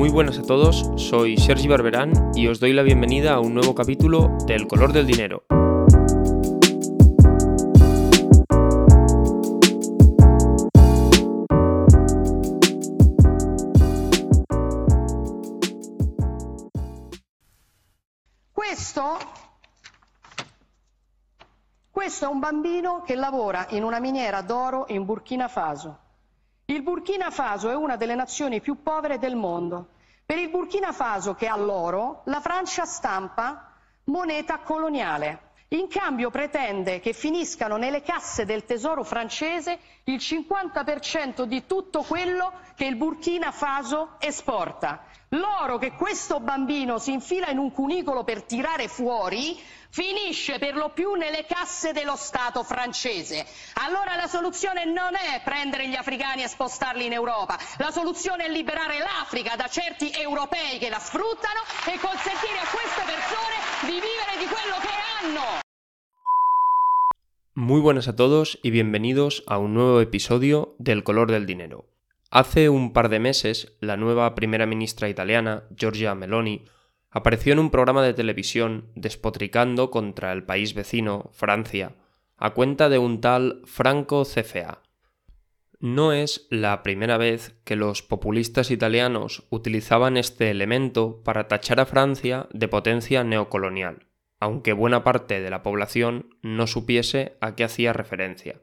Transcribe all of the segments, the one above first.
Muy buenas a todos, soy Sergi Barberán y os doy la bienvenida a un nuevo capítulo de El color del dinero. Questo, questo è un bambino che lavora in una miniera d'oro in Burkina Faso. Il Burkina Faso è una delle nazioni più povere del mondo. Per il Burkina Faso, che ha l'oro, la Francia stampa moneta coloniale. In cambio pretende che finiscano nelle casse del tesoro francese il 50% di tutto quello che il Burkina Faso esporta. L'oro che questo bambino si infila in un cunicolo per tirare fuori finisce per lo più nelle casse dello Stato francese. Allora la soluzione non è prendere gli africani e spostarli in Europa, la soluzione è liberare l'Africa da certi europei che la sfruttano e consentire a queste persone di vivere di quello che hanno. Muy buenas a todos y bienvenidos a un nuevo episodio del color del dinero. Hace un par de meses, la nueva primera ministra italiana, Giorgia Meloni, apareció en un programa de televisión despotricando contra el país vecino, Francia, a cuenta de un tal Franco CFA. No es la primera vez que los populistas italianos utilizaban este elemento para tachar a Francia de potencia neocolonial, aunque buena parte de la población no supiese a qué hacía referencia.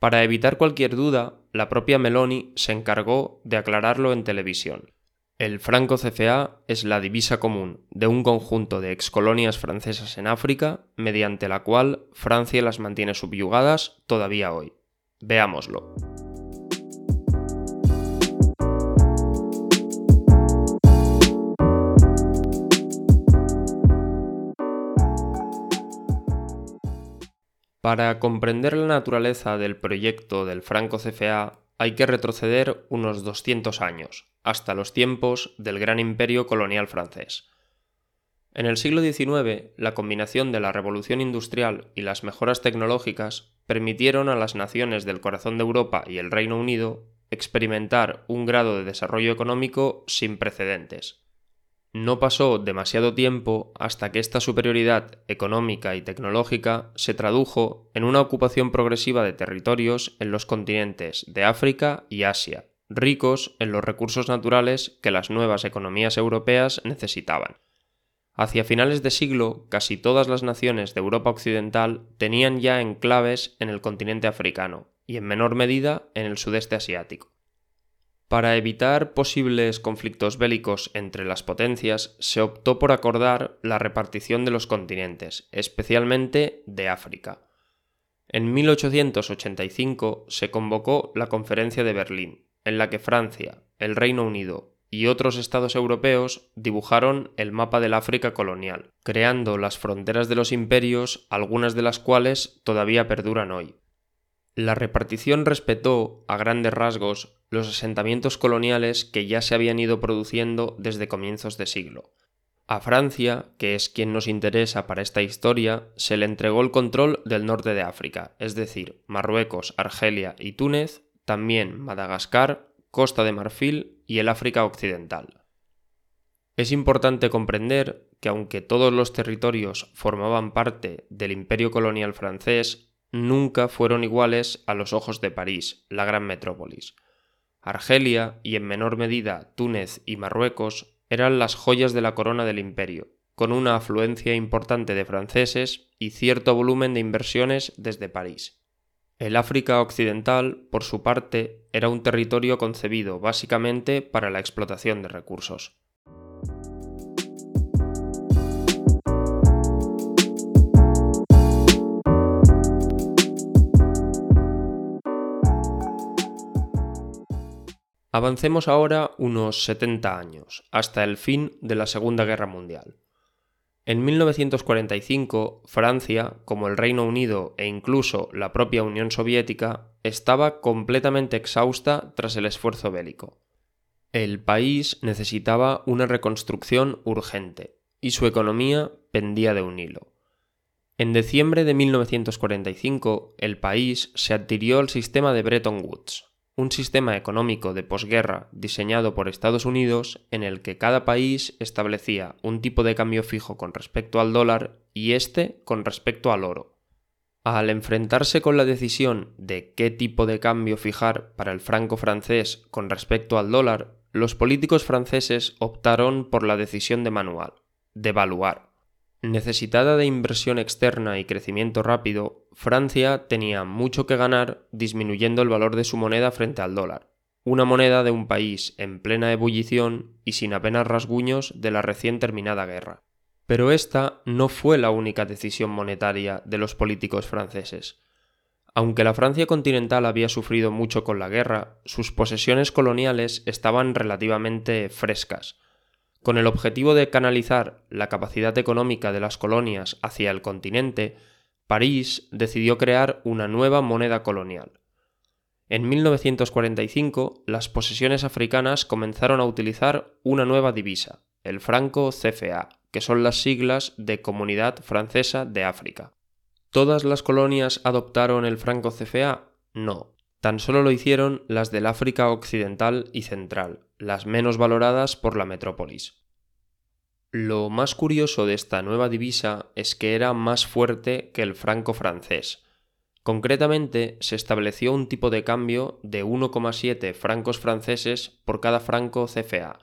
Para evitar cualquier duda, la propia Meloni se encargó de aclararlo en televisión. El franco CFA es la divisa común de un conjunto de excolonias francesas en África, mediante la cual Francia las mantiene subyugadas todavía hoy. Veámoslo. Para comprender la naturaleza del proyecto del Franco CFA hay que retroceder unos 200 años, hasta los tiempos del gran imperio colonial francés. En el siglo XIX, la combinación de la revolución industrial y las mejoras tecnológicas permitieron a las naciones del corazón de Europa y el Reino Unido experimentar un grado de desarrollo económico sin precedentes, no pasó demasiado tiempo hasta que esta superioridad económica y tecnológica se tradujo en una ocupación progresiva de territorios en los continentes de África y Asia, ricos en los recursos naturales que las nuevas economías europeas necesitaban. Hacia finales de siglo, casi todas las naciones de Europa Occidental tenían ya enclaves en el continente africano y en menor medida en el sudeste asiático. Para evitar posibles conflictos bélicos entre las potencias, se optó por acordar la repartición de los continentes, especialmente de África. En 1885 se convocó la Conferencia de Berlín, en la que Francia, el Reino Unido y otros estados europeos dibujaron el mapa del África colonial, creando las fronteras de los imperios, algunas de las cuales todavía perduran hoy. La repartición respetó, a grandes rasgos, los asentamientos coloniales que ya se habían ido produciendo desde comienzos de siglo. A Francia, que es quien nos interesa para esta historia, se le entregó el control del norte de África, es decir, Marruecos, Argelia y Túnez, también Madagascar, Costa de Marfil y el África Occidental. Es importante comprender que aunque todos los territorios formaban parte del imperio colonial francés, nunca fueron iguales a los ojos de París, la gran metrópolis. Argelia y en menor medida Túnez y Marruecos eran las joyas de la corona del imperio, con una afluencia importante de franceses y cierto volumen de inversiones desde París. El África Occidental, por su parte, era un territorio concebido básicamente para la explotación de recursos. Avancemos ahora unos 70 años, hasta el fin de la Segunda Guerra Mundial. En 1945, Francia, como el Reino Unido e incluso la propia Unión Soviética, estaba completamente exhausta tras el esfuerzo bélico. El país necesitaba una reconstrucción urgente, y su economía pendía de un hilo. En diciembre de 1945, el país se adhirió al sistema de Bretton Woods, un sistema económico de posguerra diseñado por Estados Unidos en el que cada país establecía un tipo de cambio fijo con respecto al dólar y este con respecto al oro. Al enfrentarse con la decisión de qué tipo de cambio fijar para el franco francés con respecto al dólar, los políticos franceses optaron por la decisión de manual, devaluar. Necesitada de inversión externa y crecimiento rápido, Francia tenía mucho que ganar disminuyendo el valor de su moneda frente al dólar, una moneda de un país en plena ebullición y sin apenas rasguños de la recién terminada guerra. Pero esta no fue la única decisión monetaria de los políticos franceses. Aunque la Francia continental había sufrido mucho con la guerra, sus posesiones coloniales estaban relativamente frescas, con el objetivo de canalizar la capacidad económica de las colonias hacia el continente, París decidió crear una nueva moneda colonial. En 1945, las posesiones africanas comenzaron a utilizar una nueva divisa, el franco CFA, que son las siglas de Comunidad Francesa de África. ¿Todas las colonias adoptaron el franco CFA? No, tan solo lo hicieron las del África Occidental y Central, las menos valoradas por la metrópolis. Lo más curioso de esta nueva divisa es que era más fuerte que el franco francés. Concretamente, se estableció un tipo de cambio de 1,7 francos franceses por cada franco CFA,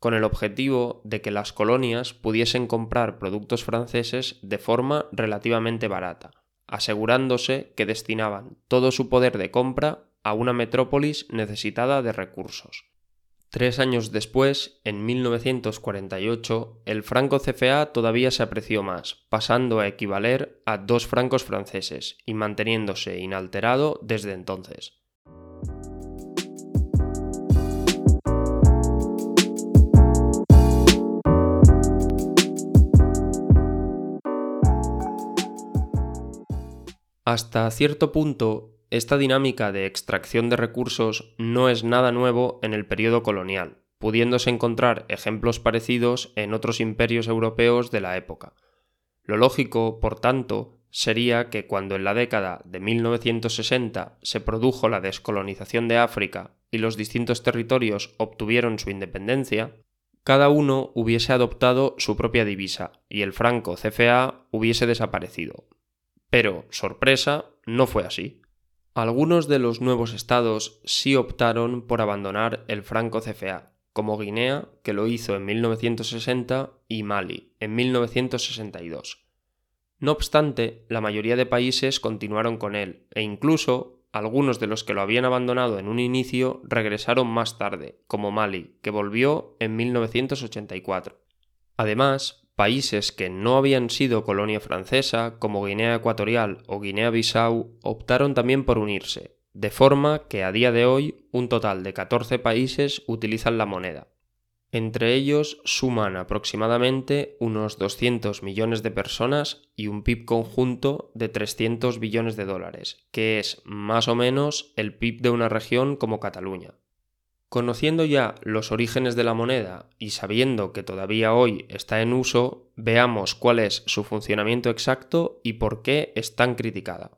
con el objetivo de que las colonias pudiesen comprar productos franceses de forma relativamente barata, asegurándose que destinaban todo su poder de compra a una metrópolis necesitada de recursos. Tres años después, en 1948, el franco CFA todavía se apreció más, pasando a equivaler a dos francos franceses y manteniéndose inalterado desde entonces. Hasta cierto punto, esta dinámica de extracción de recursos no es nada nuevo en el periodo colonial, pudiéndose encontrar ejemplos parecidos en otros imperios europeos de la época. Lo lógico, por tanto, sería que cuando en la década de 1960 se produjo la descolonización de África y los distintos territorios obtuvieron su independencia, cada uno hubiese adoptado su propia divisa y el franco CFA hubiese desaparecido. Pero, sorpresa, no fue así. Algunos de los nuevos estados sí optaron por abandonar el franco CFA, como Guinea, que lo hizo en 1960, y Mali, en 1962. No obstante, la mayoría de países continuaron con él, e incluso algunos de los que lo habían abandonado en un inicio regresaron más tarde, como Mali, que volvió en 1984. Además, países que no habían sido colonia francesa, como Guinea Ecuatorial o Guinea-Bissau, optaron también por unirse, de forma que a día de hoy un total de 14 países utilizan la moneda. Entre ellos suman aproximadamente unos 200 millones de personas y un PIB conjunto de 300 billones de dólares, que es más o menos el PIB de una región como Cataluña. Conociendo ya los orígenes de la moneda y sabiendo que todavía hoy está en uso, veamos cuál es su funcionamiento exacto y por qué es tan criticada.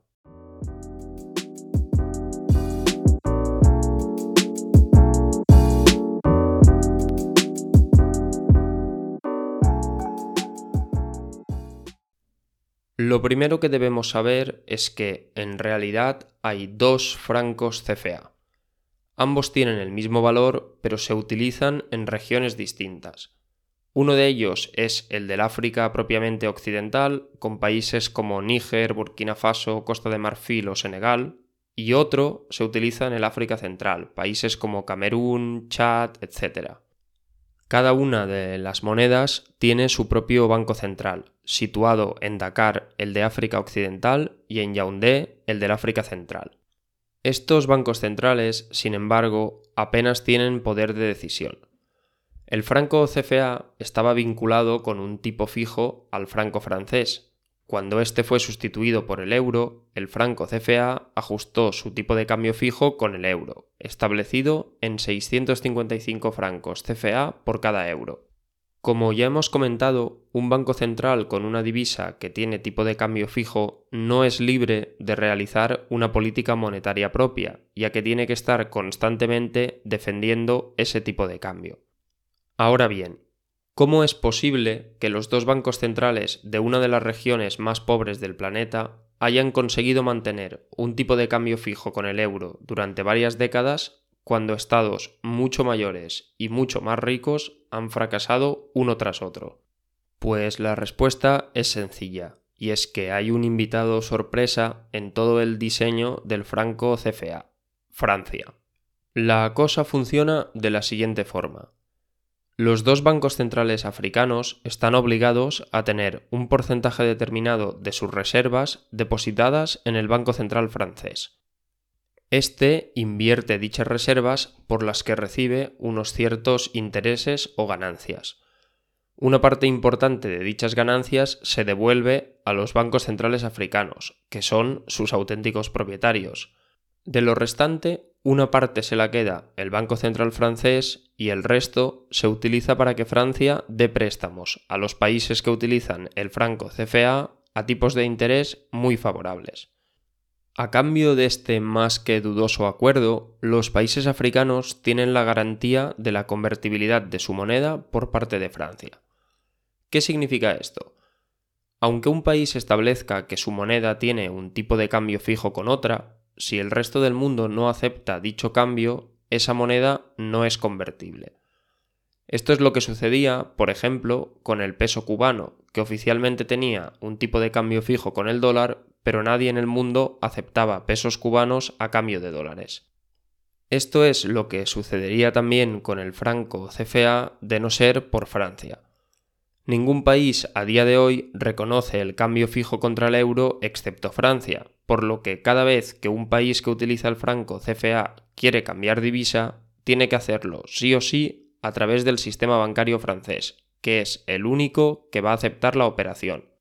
Lo primero que debemos saber es que en realidad hay dos francos CFA. Ambos tienen el mismo valor, pero se utilizan en regiones distintas. Uno de ellos es el del África propiamente occidental, con países como Níger, Burkina Faso, Costa de Marfil o Senegal, y otro se utiliza en el África central, países como Camerún, Chad, etc. Cada una de las monedas tiene su propio banco central, situado en Dakar el de África occidental y en Yaoundé el del África central. Estos bancos centrales, sin embargo, apenas tienen poder de decisión. El franco CFA estaba vinculado con un tipo fijo al franco francés. Cuando este fue sustituido por el euro, el franco CFA ajustó su tipo de cambio fijo con el euro, establecido en 655 francos CFA por cada euro. Como ya hemos comentado, un banco central con una divisa que tiene tipo de cambio fijo no es libre de realizar una política monetaria propia, ya que tiene que estar constantemente defendiendo ese tipo de cambio. Ahora bien, ¿cómo es posible que los dos bancos centrales de una de las regiones más pobres del planeta hayan conseguido mantener un tipo de cambio fijo con el euro durante varias décadas cuando estados mucho mayores y mucho más ricos han fracasado uno tras otro? Pues la respuesta es sencilla, y es que hay un invitado sorpresa en todo el diseño del franco CFA, Francia. La cosa funciona de la siguiente forma. Los dos bancos centrales africanos están obligados a tener un porcentaje determinado de sus reservas depositadas en el Banco Central francés. Este invierte dichas reservas por las que recibe unos ciertos intereses o ganancias. Una parte importante de dichas ganancias se devuelve a los bancos centrales africanos, que son sus auténticos propietarios. De lo restante, una parte se la queda el Banco Central francés y el resto se utiliza para que Francia dé préstamos a los países que utilizan el franco CFA a tipos de interés muy favorables. A cambio de este más que dudoso acuerdo, los países africanos tienen la garantía de la convertibilidad de su moneda por parte de Francia. ¿Qué significa esto? Aunque un país establezca que su moneda tiene un tipo de cambio fijo con otra, si el resto del mundo no acepta dicho cambio, esa moneda no es convertible. Esto es lo que sucedía, por ejemplo, con el peso cubano, que oficialmente tenía un tipo de cambio fijo con el dólar, pero nadie en el mundo aceptaba pesos cubanos a cambio de dólares. Esto es lo que sucedería también con el franco CFA de no ser por Francia. Ningún país a día de hoy reconoce el cambio fijo contra el euro excepto Francia, por lo que cada vez que un país que utiliza el franco CFA quiere cambiar divisa, tiene que hacerlo sí o sí a través del sistema bancario francés, que es el único que va a aceptar la operación.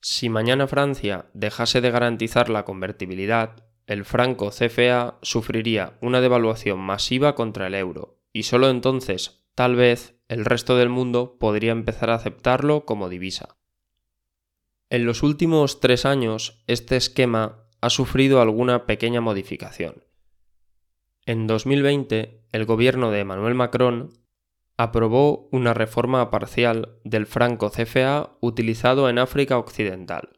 Si mañana Francia dejase de garantizar la convertibilidad, el franco CFA sufriría una devaluación masiva contra el euro, y solo entonces, tal vez, el resto del mundo podría empezar a aceptarlo como divisa. En los últimos tres años, este esquema ha sufrido alguna pequeña modificación. En 2020, el gobierno de Emmanuel Macron aprobó una reforma parcial del franco CFA utilizado en África Occidental.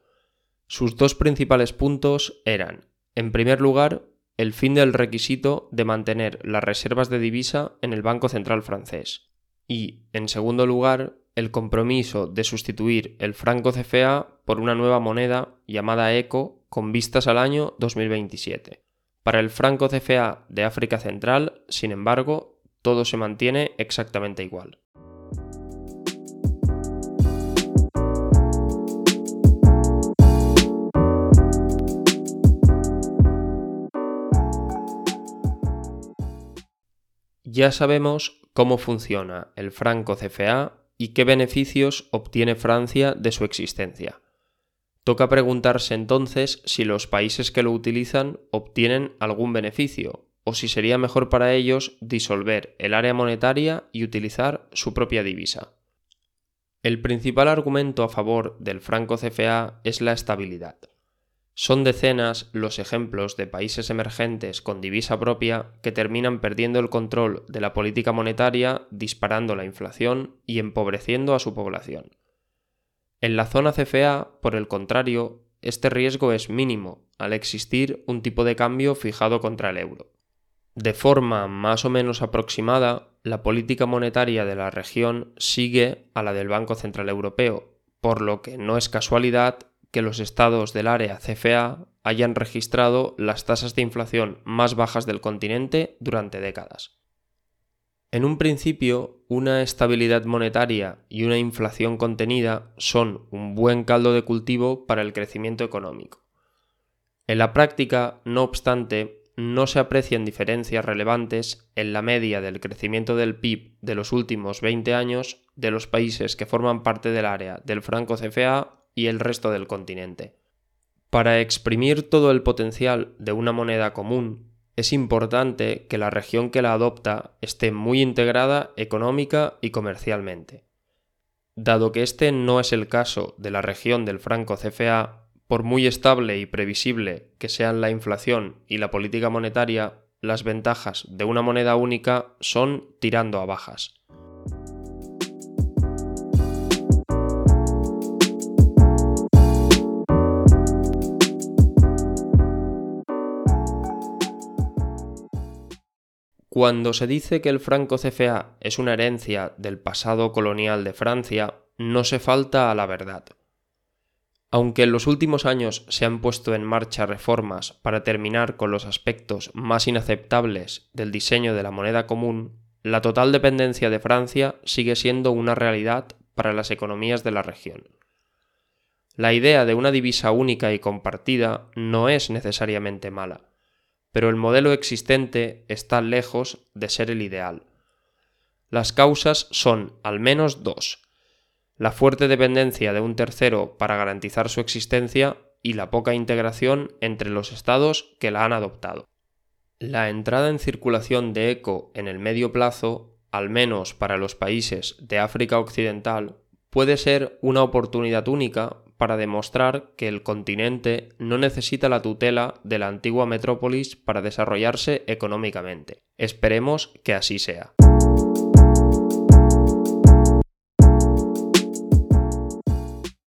Sus dos principales puntos eran, en primer lugar, el fin del requisito de mantener las reservas de divisa en el Banco Central francés y, en segundo lugar, el compromiso de sustituir el franco CFA por una nueva moneda llamada ECO con vistas al año 2027. Para el franco CFA de África Central, sin embargo, todo se mantiene exactamente igual. Ya sabemos cómo funciona el franco CFA y qué beneficios obtiene Francia de su existencia. Toca preguntarse entonces si los países que lo utilizan obtienen algún beneficio o si sería mejor para ellos disolver el área monetaria y utilizar su propia divisa. El principal argumento a favor del franco CFA es la estabilidad. Son decenas los ejemplos de países emergentes con divisa propia que terminan perdiendo el control de la política monetaria, disparando la inflación y empobreciendo a su población. En la zona CFA, por el contrario, este riesgo es mínimo al existir un tipo de cambio fijado contra el euro. De forma más o menos aproximada, la política monetaria de la región sigue a la del Banco Central Europeo, por lo que no es casualidad que los estados del área CFA hayan registrado las tasas de inflación más bajas del continente durante décadas. En un principio, una estabilidad monetaria y una inflación contenida son un buen caldo de cultivo para el crecimiento económico. En la práctica, no obstante, no se aprecian diferencias relevantes en la media del crecimiento del PIB de los últimos 20 años de los países que forman parte del área del franco CFA y el resto del continente. Para exprimir todo el potencial de una moneda común, es importante que la región que la adopta esté muy integrada económica y comercialmente. Dado que este no es el caso de la región del franco CFA, por muy estable y previsible que sean la inflación y la política monetaria, las ventajas de una moneda única son tirando a bajas. Cuando se dice que el franco CFA es una herencia del pasado colonial de Francia, no se falta a la verdad. Aunque en los últimos años se han puesto en marcha reformas para terminar con los aspectos más inaceptables del diseño de la moneda común, la total dependencia de Francia sigue siendo una realidad para las economías de la región. La idea de una divisa única y compartida no es necesariamente mala pero el modelo existente está lejos de ser el ideal. Las causas son al menos dos. La fuerte dependencia de un tercero para garantizar su existencia y la poca integración entre los estados que la han adoptado. La entrada en circulación de ECO en el medio plazo, al menos para los países de África Occidental, puede ser una oportunidad única para demostrar que el continente no necesita la tutela de la antigua metrópolis para desarrollarse económicamente. Esperemos que así sea.